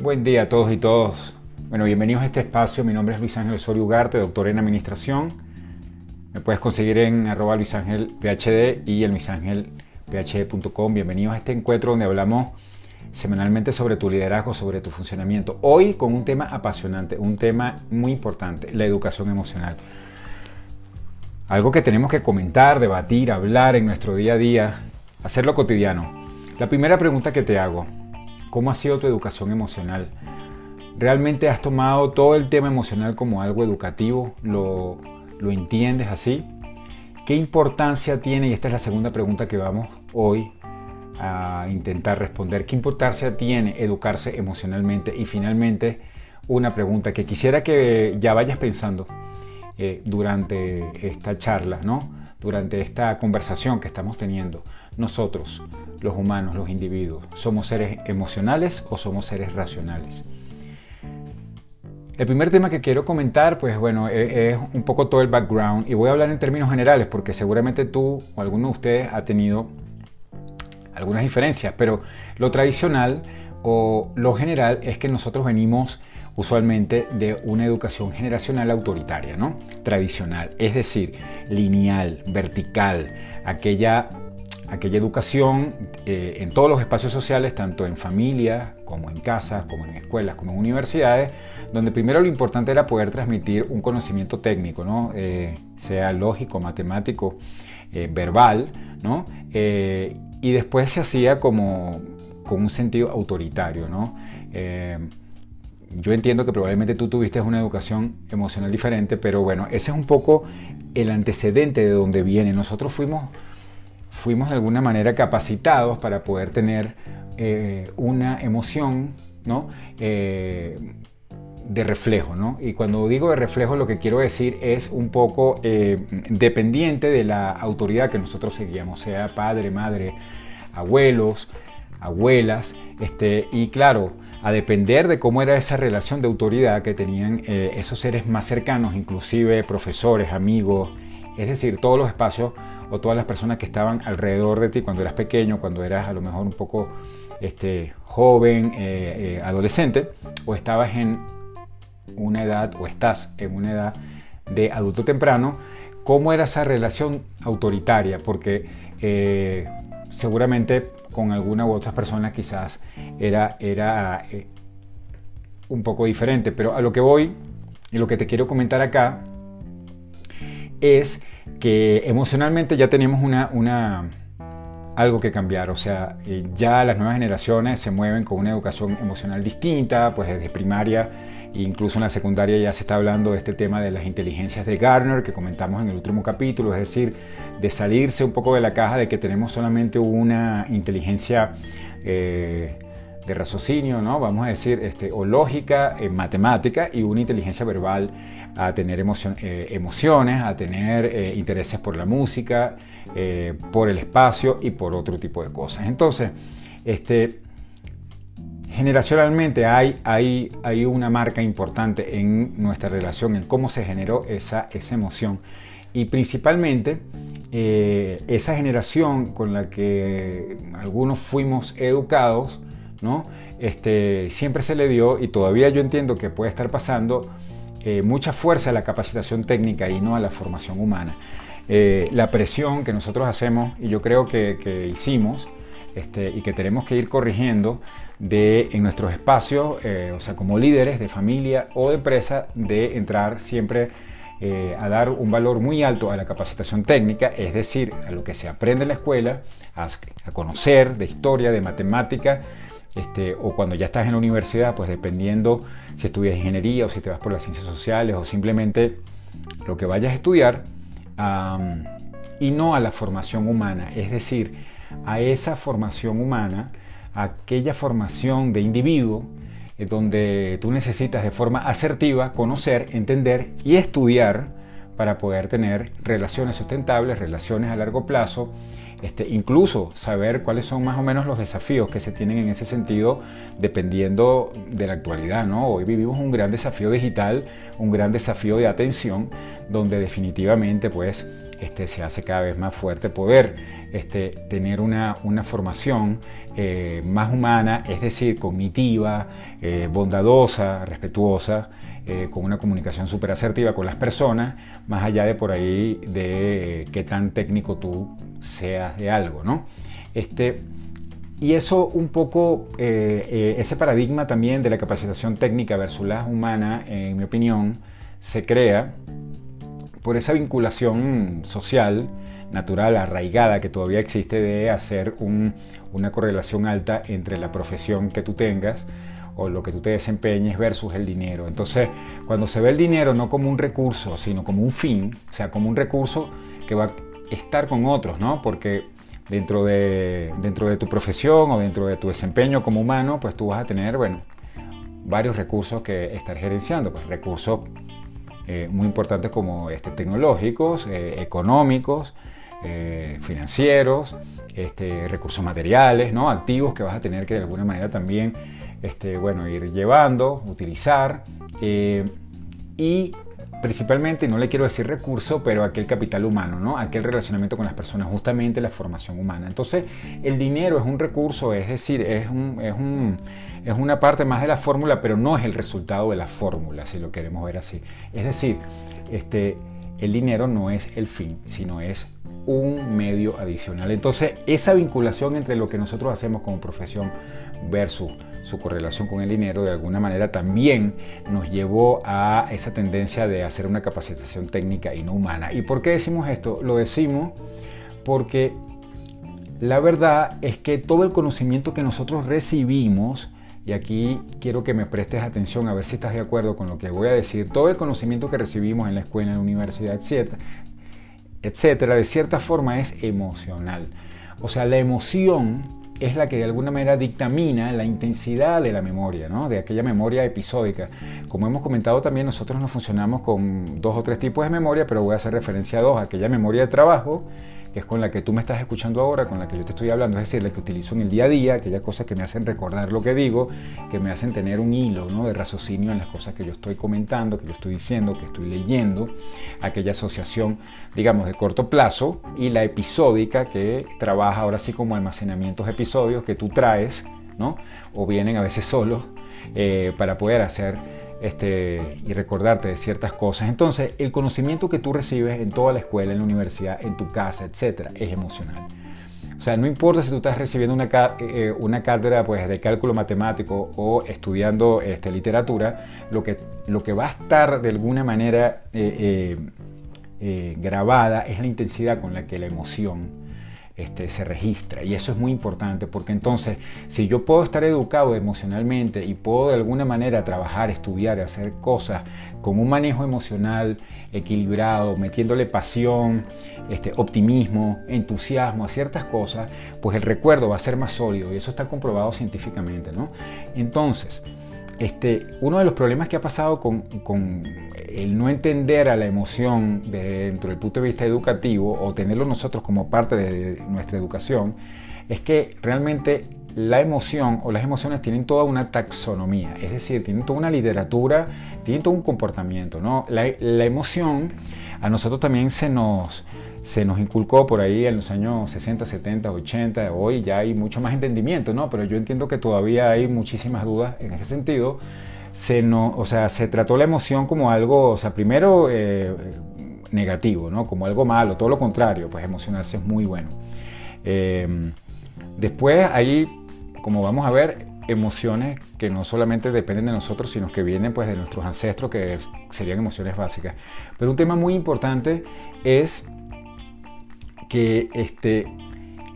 Buen día a todos y todos. Bueno, bienvenidos a este espacio. Mi nombre es Luis Ángel Osorio Ugarte, doctor en Administración. Me puedes conseguir en arroba Luis Ángel PhD y en luisangelphd.com. Bienvenidos a este encuentro donde hablamos semanalmente sobre tu liderazgo, sobre tu funcionamiento. Hoy con un tema apasionante, un tema muy importante, la educación emocional. Algo que tenemos que comentar, debatir, hablar en nuestro día a día, hacerlo cotidiano. La primera pregunta que te hago, ¿cómo ha sido tu educación emocional? ¿Realmente has tomado todo el tema emocional como algo educativo? ¿Lo, lo entiendes así? ¿Qué importancia tiene? Y esta es la segunda pregunta que vamos hoy a intentar responder. ¿Qué importancia tiene educarse emocionalmente? Y finalmente, una pregunta que quisiera que ya vayas pensando eh, durante esta charla, ¿no? durante esta conversación que estamos teniendo. Nosotros, los humanos, los individuos, ¿somos seres emocionales o somos seres racionales? El primer tema que quiero comentar, pues bueno, e, es, un poco todo el background y voy a hablar en términos generales porque seguramente tú o alguno de ustedes ha tenido algunas diferencias, pero lo tradicional o lo general es que nosotros venimos usualmente de una educación generacional autoritaria, ¿no? Tradicional, es decir, lineal, vertical, aquella, aquella educación eh, en todos los espacios sociales, tanto en familia como en casas, como en escuelas, como en universidades, donde primero lo importante era poder transmitir un conocimiento técnico, ¿no? Eh, sea lógico, matemático, eh, verbal, ¿no? y después se hacía como con un sentido autoritario, ¿no? yo entiendo que probablemente tú tuviste una educación emocional diferente, pero bueno, ese es un poco el antecedente de donde viene. Nosotros fuimos, fuimos de alguna manera capacitados para poder tener eh, una emoción, ¿no? Eh, de reflejo, ¿no? Y cuando digo de reflejo lo que quiero decir es un poco eh, dependiente de la autoridad que nosotros seguíamos, sea padre, madre, abuelos, abuelas, este, y claro, a depender de cómo era esa relación de autoridad que tenían esos seres más cercanos, inclusive profesores, amigos, es decir, todos los espacios o todas las personas que estaban alrededor de ti cuando eras pequeño, cuando eras a lo mejor un poco este, joven, eh, eh, adolescente, o estabas en una edad o estás en una edad de adulto temprano, cómo era esa relación autoritaria, porque seguramente con alguna u otras personas quizás era, era eh, un poco diferente, pero a lo que voy y lo que te quiero comentar acá es que emocionalmente ya tenemos una, algo que cambiar, o sea, eh, ya las nuevas generaciones se mueven con una educación emocional distinta, pues desde primaria Incluso en la secundaria ya se está hablando de este tema de las inteligencias de Garner que comentamos en el último capítulo, es decir, de salirse un poco de la caja de que tenemos solamente una inteligencia eh, de raciocinio, ¿no? vamos a decir, este, o lógica, eh, matemática y una inteligencia verbal a tener eh, emociones, a tener intereses por la música, por el espacio y por otro tipo de cosas. Entonces, este, generacionalmente hay, hay, hay una marca importante en nuestra relación, en cómo se generó esa, esa emoción. Y principalmente eh, esa generación con la que algunos fuimos educados, ¿no? este, siempre se le dio, y todavía yo entiendo que puede estar pasando, eh, mucha fuerza a la capacitación técnica y no a la formación humana. Eh, la presión que nosotros hacemos, y yo creo que, hicimos, este, y que tenemos que ir corrigiendo de, en nuestros espacios, eh, o sea, como líderes de familia o de empresa, de entrar siempre a dar un valor muy alto a la capacitación técnica, es decir, a lo que se aprende en la escuela, a, conocer de historia, de matemática, este, o cuando ya estás en la universidad, pues dependiendo si estudias ingeniería o si te vas por las ciencias sociales o simplemente lo que vayas a estudiar, y no a la formación humana, es decir, a esa formación humana, aquella formación de individuo, eh, donde tú necesitas de forma asertiva conocer, entender y estudiar para poder tener relaciones sustentables, relaciones a largo plazo, este, incluso saber cuáles son más o menos los desafíos que se tienen en ese sentido dependiendo de la actualidad. ¿no? Hoy vivimos un gran desafío digital, un gran desafío de atención, donde definitivamente pues este, se hace cada vez más fuerte poder este, tener una, formación eh, más humana, es decir, cognitiva, eh, bondadosa, respetuosa, eh, con una comunicación súper asertiva con las personas, más allá de por ahí de qué tan técnico tú seas de algo, ¿no? Este, y eso un poco, ese paradigma también de la capacitación técnica versus la humana, en mi opinión, se crea por esa vinculación social, natural, arraigada que todavía existe de hacer una correlación alta entre la profesión que tú tengas o lo que tú te desempeñes versus el dinero. Entonces, cuando se ve el dinero no como un recurso, sino como un fin, o sea, como un recurso que va a estar con otros, ¿no? Porque dentro de, dentro de tu profesión o dentro de tu desempeño como humano, pues tú vas a tener, bueno, varios recursos que estar gerenciando, pues recursos eh, muy importantes como este, tecnológicos, eh, económicos, eh, financieros, este, recursos materiales, ¿no? activos que vas a tener que de alguna manera también este, bueno, ir llevando, utilizar. y principalmente, no le quiero decir recurso, pero aquel capital humano, ¿no? aquel relacionamiento con las personas, justamente la formación humana. Entonces, el dinero es un recurso, es decir, es, un, es, un, es una parte más de la fórmula, pero no es el resultado de la fórmula, si lo queremos ver así. Es decir, este, el dinero no es el fin, sino es un medio adicional. Entonces, esa vinculación entre lo que nosotros hacemos como profesión versus su correlación con el dinero, de alguna manera también nos llevó a esa tendencia de hacer una capacitación técnica y no humana. ¿Y por qué decimos esto? Lo decimos porque la verdad es que todo el conocimiento que nosotros recibimos, y aquí quiero que me prestes atención a ver si estás de acuerdo con lo que voy a decir, todo el conocimiento que recibimos en la escuela, en la universidad, etcétera, etcétera, de cierta forma es emocional. O sea, la emoción es la que de alguna manera dictamina la intensidad de la memoria, ¿no? de aquella memoria episódica. Como hemos comentado también, nosotros no funcionamos con dos o tres tipos de memoria, pero voy a hacer referencia a dos, aquella memoria de trabajo que es con la que tú me estás escuchando ahora, con la que yo te estoy hablando, es decir, la que utilizo en el día a día, aquellas cosas que me hacen recordar lo que digo, que me hacen tener un hilo ¿no? de raciocinio en las cosas que yo estoy comentando, que yo estoy diciendo, que estoy leyendo, aquella asociación, digamos, de corto plazo, y la episódica que trabaja ahora sí como almacenamientos episodios que tú traes, ¿no? o vienen a veces solos, eh, para poder hacer este, y recordarte de ciertas cosas. Entonces, el conocimiento que tú recibes en toda la escuela, en la universidad, en tu casa, etcétera, es emocional. O sea, no importa si tú estás recibiendo una, eh, una cátedra pues, de cálculo matemático o estudiando este, literatura, lo que, lo que va a estar de alguna manera eh, eh, grabada es la intensidad con la que la emoción este, se registra. Y eso es muy importante porque entonces si yo puedo estar educado emocionalmente y puedo de alguna manera trabajar, estudiar, hacer cosas con un manejo emocional equilibrado, metiéndole pasión, este, optimismo, entusiasmo a ciertas cosas, pues el recuerdo va a ser más sólido y eso está comprobado científicamente. ¿no? Entonces, este, uno de los problemas que ha pasado con, el no entender a la emoción dentro del punto de vista educativo o tenerlo nosotros como parte de nuestra educación es que realmente la emoción o las emociones tienen toda una taxonomía, es decir, tienen toda una literatura, tienen todo un comportamiento. ¿no? la emoción a nosotros también se nos, se nos inculcó por ahí en los años 60, 70, 80, hoy ya hay mucho más entendimiento, ¿no? Pero yo entiendo que todavía hay muchísimas dudas en ese sentido. Se, no, o sea, se trató la emoción como algo, o sea, primero eh, negativo, ¿no? Como algo malo, todo lo contrario, pues emocionarse es muy bueno. Em, después ahí, como vamos a ver, emociones que no solamente dependen de nosotros, sino que vienen pues de nuestros ancestros, que serían emociones básicas. Pero un tema muy importante es que este,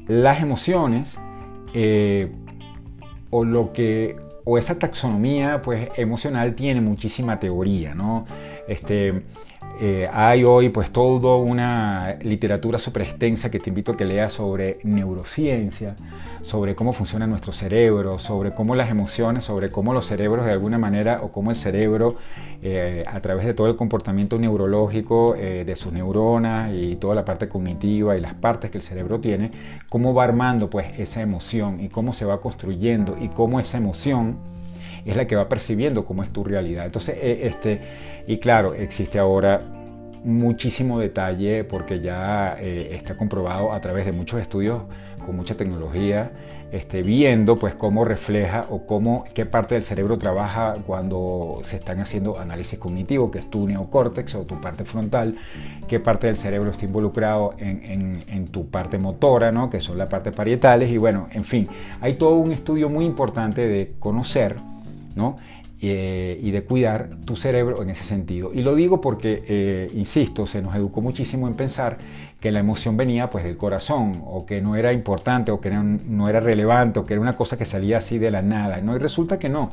las emociones eh, o lo que o esa taxonomía pues emocional tiene muchísima teoría, ¿no? Este, eh, hay hoy pues toda una literatura súper extensa que te invito a que leas sobre neurociencia, sobre cómo funciona nuestro cerebro, sobre cómo las emociones, sobre cómo los cerebros de alguna manera o cómo el cerebro eh, a través de todo el comportamiento neurológico eh, de sus neuronas y toda la parte cognitiva y las partes que el cerebro tiene, cómo va armando pues esa emoción y cómo se va construyendo y cómo esa emoción es la que va percibiendo cómo es tu realidad. Entonces, este, y claro, existe ahora muchísimo detalle porque ya eh, está comprobado a través de muchos estudios con mucha tecnología, este, viendo pues cómo refleja o cómo, qué parte del cerebro trabaja cuando se están haciendo análisis cognitivo, que es tu neocórtex o tu parte frontal, qué parte del cerebro está involucrado en, en, tu parte motora, ¿no? que son las partes parietales, y bueno, en fin, hay todo un estudio muy importante de conocer ¿no? Eh, y de cuidar tu cerebro en ese sentido. Y lo digo porque, eh, insisto, se nos educó muchísimo en pensar que la emoción venía pues del corazón o que no era importante o que no era relevante o que era una cosa que salía así de la nada. ¿no? Y resulta que no,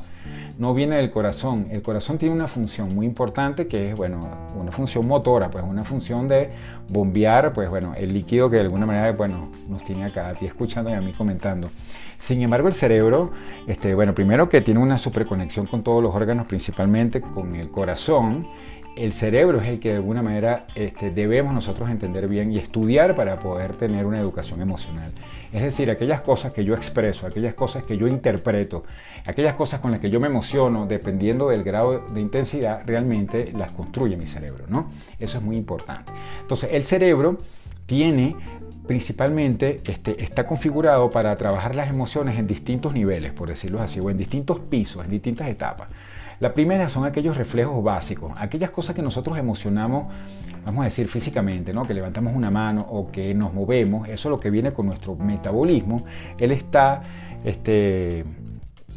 no viene del corazón. El corazón tiene una función muy importante que es, bueno, una función motora, pues una función de bombear, pues bueno, el líquido que de alguna manera, bueno, nos tiene acá a ti escuchando y a mí comentando. Sin embargo, el cerebro, este, bueno, primero que tiene una superconexión con todos los órganos, principalmente con el corazón, el cerebro es el que de alguna manera este, debemos nosotros entender bien y estudiar para poder tener una educación emocional. Es decir, aquellas cosas que yo expreso, aquellas cosas que yo interpreto, aquellas cosas con las que yo me emociono, dependiendo del grado de intensidad, realmente las construye mi cerebro, ¿no? Eso es muy importante. Entonces, el cerebro tiene principalmente este, está configurado para trabajar las emociones en distintos niveles, por decirlo así, o en distintos pisos, en distintas etapas. La primera son aquellos reflejos básicos, aquellas cosas que nosotros emocionamos, vamos a decir físicamente, ¿no? que levantamos una mano o que nos movemos, eso es lo que viene con nuestro metabolismo, él está este,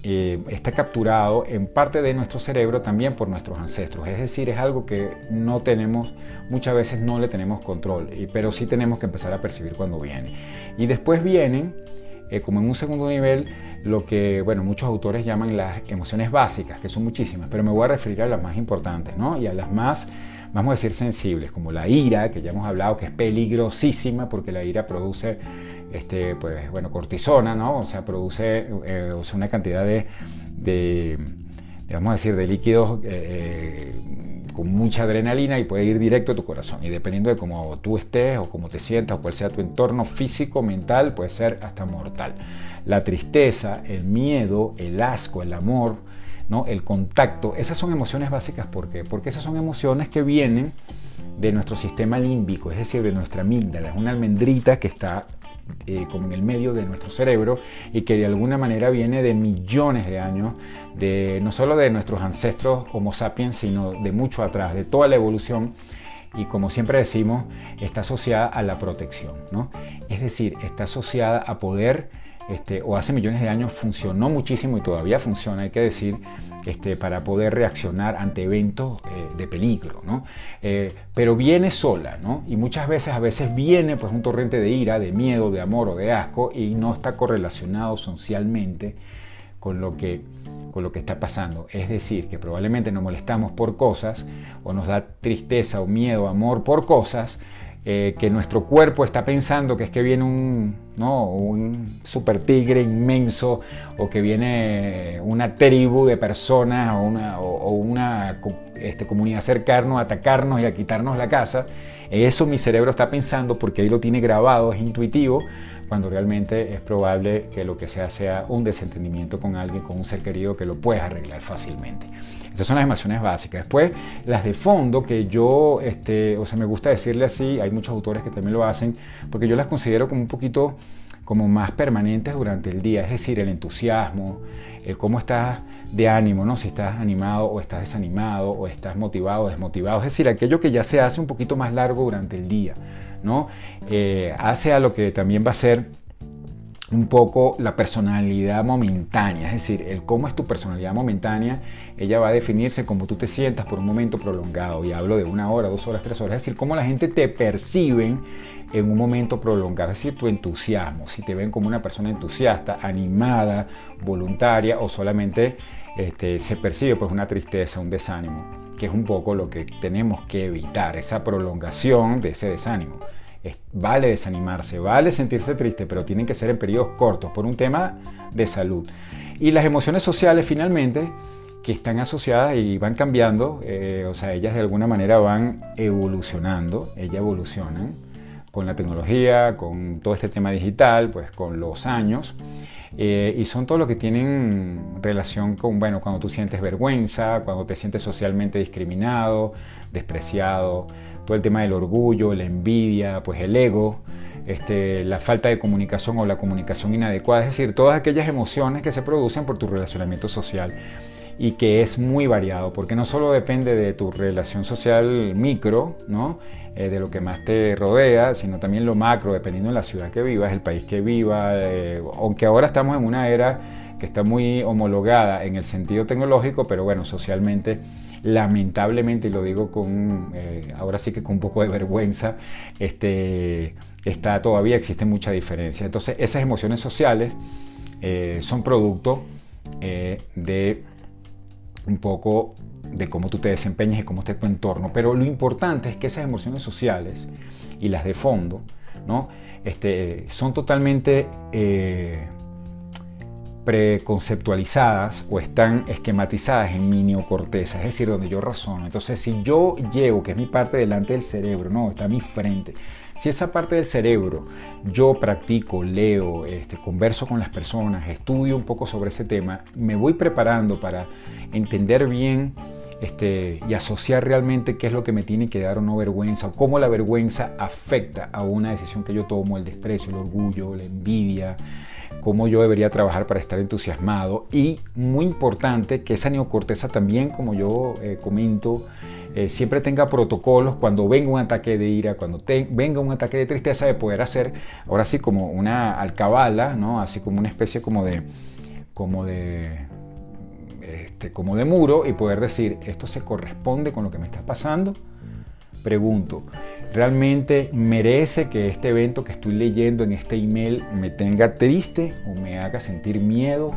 eh, está capturado en parte de nuestro cerebro también por nuestros ancestros. Es decir, es algo que no tenemos, muchas veces no le tenemos control, pero sí tenemos que empezar a percibir cuando viene. Y después vienen, eh, como en un segundo nivel, lo que, bueno, muchos autores llaman las emociones básicas, que son muchísimas, pero me voy a referir a las más importantes, ¿no? Y a las más, vamos a decir, sensibles, como la ira, que ya hemos hablado, que es peligrosísima porque la ira produce este, pues, bueno, cortisona, ¿no? O sea, produce eh, una cantidad de, de, a decir, de líquidos eh, eh, con mucha adrenalina y puede ir directo a tu corazón. Y dependiendo de cómo tú estés o cómo te sientas o cuál sea tu entorno físico, mental, puede ser hasta mortal. La tristeza, el miedo, el asco, el amor, ¿no? el contacto, esas son emociones básicas. ¿Por qué? Porque esas son emociones que vienen de nuestro sistema límbico, es decir, de nuestra amígdala. Es una almendrita que está eh, como en el medio de nuestro cerebro y que de alguna manera viene de millones de años, de, no solo de nuestros ancestros Homo sapiens, sino de mucho atrás, de toda la evolución y como siempre decimos, está asociada a la protección, ¿no? Es decir, está asociada a poder este, o hace millones de años funcionó muchísimo y todavía funciona, hay que decir, este, para poder reaccionar ante eventos eh, de peligro, ¿no? Eh, pero viene sola, ¿no? Y muchas veces, a veces viene pues un torrente de ira, de miedo, de amor o de asco y no está correlacionado socialmente con lo que con lo que está pasando. Es decir, que probablemente nos molestamos por cosas o nos da tristeza o miedo, amor por cosas, eh, que nuestro cuerpo está pensando que es que viene un, ¿no? un super tigre inmenso o que viene una tribu de personas o una, o, una este, comunidad cercana a atacarnos y a quitarnos la casa. Eso mi cerebro está pensando porque ahí lo tiene grabado, es intuitivo, cuando realmente es probable que lo que sea sea un desentendimiento con alguien, con un ser querido que lo puedes arreglar fácilmente. Esas son las emociones básicas. Después, las de fondo, que yo, este, o sea, me gusta decirle así, hay muchos autores que también lo hacen, porque yo las considero como un poquito como más permanentes durante el día, es decir, el entusiasmo, el cómo estás de ánimo, ¿no? Si estás animado o estás desanimado o estás motivado o desmotivado, es decir, aquello que ya se hace un poquito más largo durante el día, ¿no? Eh, hace a lo que también va a ser un poco la personalidad momentánea, es decir, el cómo es tu personalidad momentánea, ella va a definirse como tú te sientas por un momento prolongado, y hablo de una hora, dos horas, tres horas, es decir, cómo la gente te percibe en un momento prolongado, es decir, tu entusiasmo, si te ven como una persona entusiasta, animada, voluntaria, o solamente este, se percibe pues una tristeza, un desánimo, que es un poco lo que tenemos que evitar, esa prolongación de ese desánimo vale desanimarse, vale sentirse triste, pero tienen que ser en periodos cortos por un tema de salud. Y las emociones sociales finalmente que están asociadas y van cambiando, eh, o sea, ellas de alguna manera van evolucionando, ellas evolucionan con la tecnología, con todo este tema digital, pues con los años. eh, y son todo lo que tienen relación con, bueno, cuando tú sientes vergüenza, cuando te sientes socialmente discriminado, despreciado, todo el tema del orgullo, la envidia, pues el ego, este, la falta de comunicación o la comunicación inadecuada, es decir, todas aquellas emociones que se producen por tu relacionamiento social y que es muy variado, porque no solo depende de tu relación social micro, ¿no? Eh, de lo que más te rodea, sino también lo macro, dependiendo de la ciudad que vivas, el país que vivas, eh, aunque ahora estamos en una era que está muy homologada en el sentido tecnológico, pero bueno, socialmente, lamentablemente, y lo digo con, eh, ahora sí que con un poco de vergüenza, este, está todavía existe mucha diferencia. Entonces, esas emociones sociales son producto de un poco de cómo tú te desempeñas y cómo está tu entorno. Pero lo importante es que esas emociones sociales y las de fondo ¿no? este, son totalmente eh, preconceptualizadas o están esquematizadas en mi neocorteza, es decir, donde yo razono. Entonces, si yo llego, que es mi parte delante del cerebro, no, está a mi frente, si esa parte del cerebro yo practico, leo, este, converso con las personas, estudio un poco sobre ese tema, me voy preparando para entender bien este, y asociar realmente qué es lo que me tiene que dar o no vergüenza, o cómo la vergüenza afecta a una decisión que yo tomo, el desprecio, el orgullo, la envidia, cómo yo debería trabajar para estar entusiasmado y muy importante que esa neocorteza también, como yo eh, comento, eh, siempre tenga protocolos cuando venga un ataque de ira, cuando venga un ataque de tristeza, de poder hacer ahora sí como una alcabala, ¿no? así como una especie como de, como de, este, como de muro y poder decir, esto se corresponde con lo que me está pasando. Pregunto, ¿realmente merece que este evento que estoy leyendo en este email me tenga triste o me haga sentir miedo?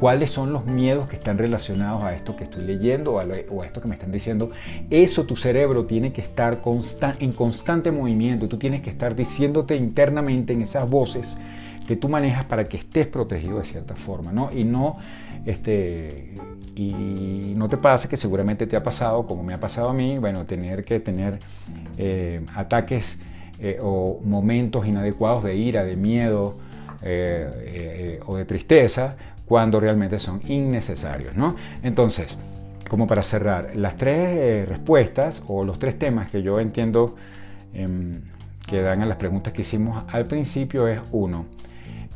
cuáles son los miedos que están relacionados a esto que estoy leyendo o a, esto que me están diciendo. Eso tu cerebro tiene que estar en constante movimiento, tú tienes que estar diciéndote internamente en esas voces que tú manejas para que estés protegido de cierta forma, ¿no? Y no, este, y no te pasa que seguramente te ha pasado, como me ha pasado a mí, bueno, tener que tener eh, ataques eh, o momentos inadecuados de ira, de miedo, eh, o de tristeza cuando realmente son innecesarios. ¿no? Entonces, como para cerrar, las tres respuestas o los tres temas que yo entiendo em, que dan a las preguntas que hicimos al principio es uno,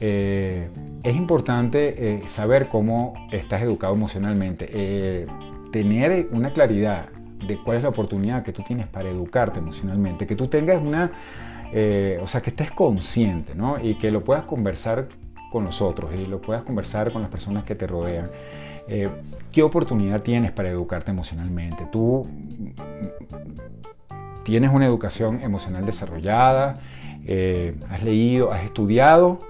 eh, es importante eh, saber cómo estás educado emocionalmente, tener una claridad de cuál es la oportunidad que tú tienes para educarte emocionalmente, que tú tengas una, o sea, que estés consciente, ¿no? Y que lo puedas conversar con nosotros y lo puedas conversar con las personas que te rodean. Eh, ¿Qué oportunidad tienes para educarte emocionalmente? Tú tienes una educación emocional desarrollada, eh, has leído, has estudiado,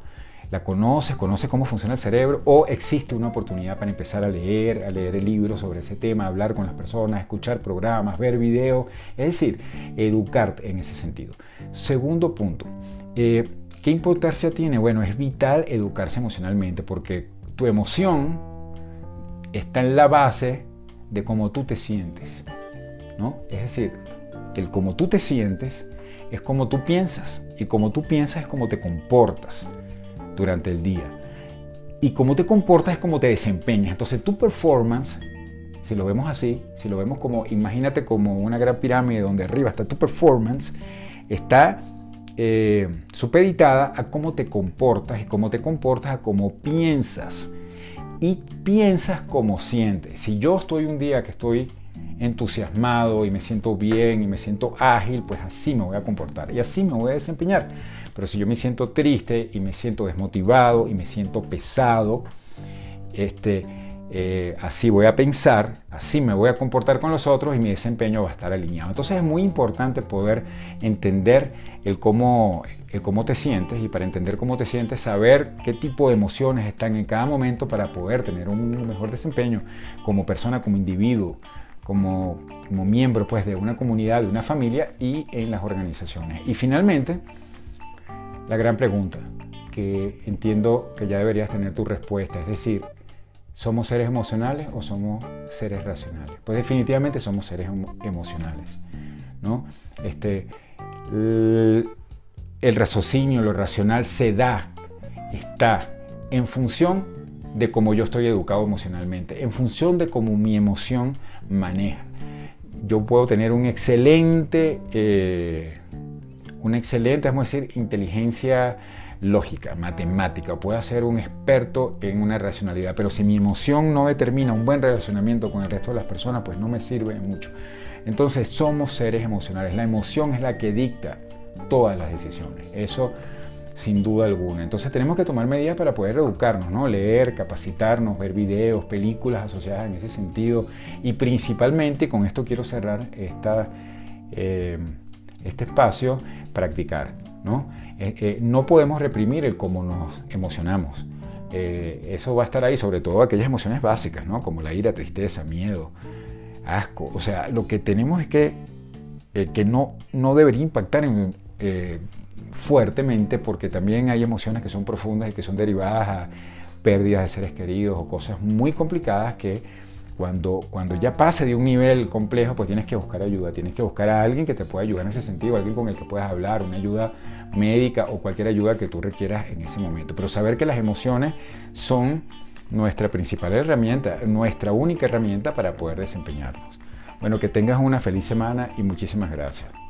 la conoces, conoces cómo funciona el cerebro o existe una oportunidad para empezar a leer, a leer libros sobre ese tema, hablar con las personas, escuchar programas, ver videos, es decir, educarte en ese sentido. Segundo punto, eh, ¿Qué importancia tiene? Bueno, es vital educarse emocionalmente porque tu emoción está en la base de cómo tú te sientes. ¿no? Es decir, el cómo tú te sientes es como tú piensas y como tú piensas es como te comportas durante el día. Y cómo te comportas es como te desempeñas. Entonces tu performance, si lo vemos así, si lo vemos como, imagínate como una gran pirámide donde arriba está tu performance, está eh, supeditada a cómo te comportas y cómo te comportas a cómo piensas. Y piensas como sientes. Si yo estoy un día que estoy entusiasmado y me siento bien y me siento ágil, pues así me voy a comportar y así me voy a desempeñar. Pero si yo me siento triste y me siento desmotivado y me siento pesado, este, eh, así voy a pensar, así me voy a comportar con los otros y mi desempeño va a estar alineado. Entonces es muy importante poder entender el cómo, el cómo te sientes y para entender cómo te sientes, saber qué tipo de emociones están en cada momento para poder tener un mejor desempeño como persona, como individuo, como, como miembro pues, de una comunidad, de una familia y en las organizaciones. Y finalmente, la gran pregunta que entiendo que ya deberías tener tu respuesta, es decir, ¿Somos seres emocionales o somos seres racionales? Pues definitivamente somos seres emocionales. ¿no? Este, el, raciocinio, lo racional se da, está en función de cómo yo estoy educado emocionalmente, en función de cómo mi emoción maneja. Yo puedo tener un excelente, eh, una excelente, vamos a decir, inteligencia lógica, matemática, puedo ser un experto en una racionalidad, pero si mi emoción no determina un buen relacionamiento con el resto de las personas, pues no me sirve mucho. Entonces somos seres emocionales, la emoción es la que dicta todas las decisiones, eso sin duda alguna. Entonces tenemos que tomar medidas para poder educarnos, ¿no? leer, capacitarnos, ver videos, películas asociadas en ese sentido y principalmente, con esto quiero cerrar esta, eh, este espacio, practicar. ¿no? Eh, eh, no podemos reprimir el cómo nos emocionamos. Eso va a estar ahí, sobre todo aquellas emociones básicas, ¿no? como la ira, tristeza, miedo, asco. O sea, lo que tenemos es que, que no, no debería impactar en, fuertemente porque también hay emociones que son profundas y que son derivadas a pérdidas de seres queridos o cosas muy complicadas que cuando, cuando ya pase de un nivel complejo, pues tienes que buscar ayuda, tienes que buscar a alguien que te pueda ayudar en ese sentido, alguien con el que puedas hablar, una ayuda médica o cualquier ayuda que tú requieras en ese momento. Pero saber que las emociones son nuestra principal herramienta, nuestra única herramienta para poder desempeñarnos. Bueno, que tengas una feliz semana y muchísimas gracias.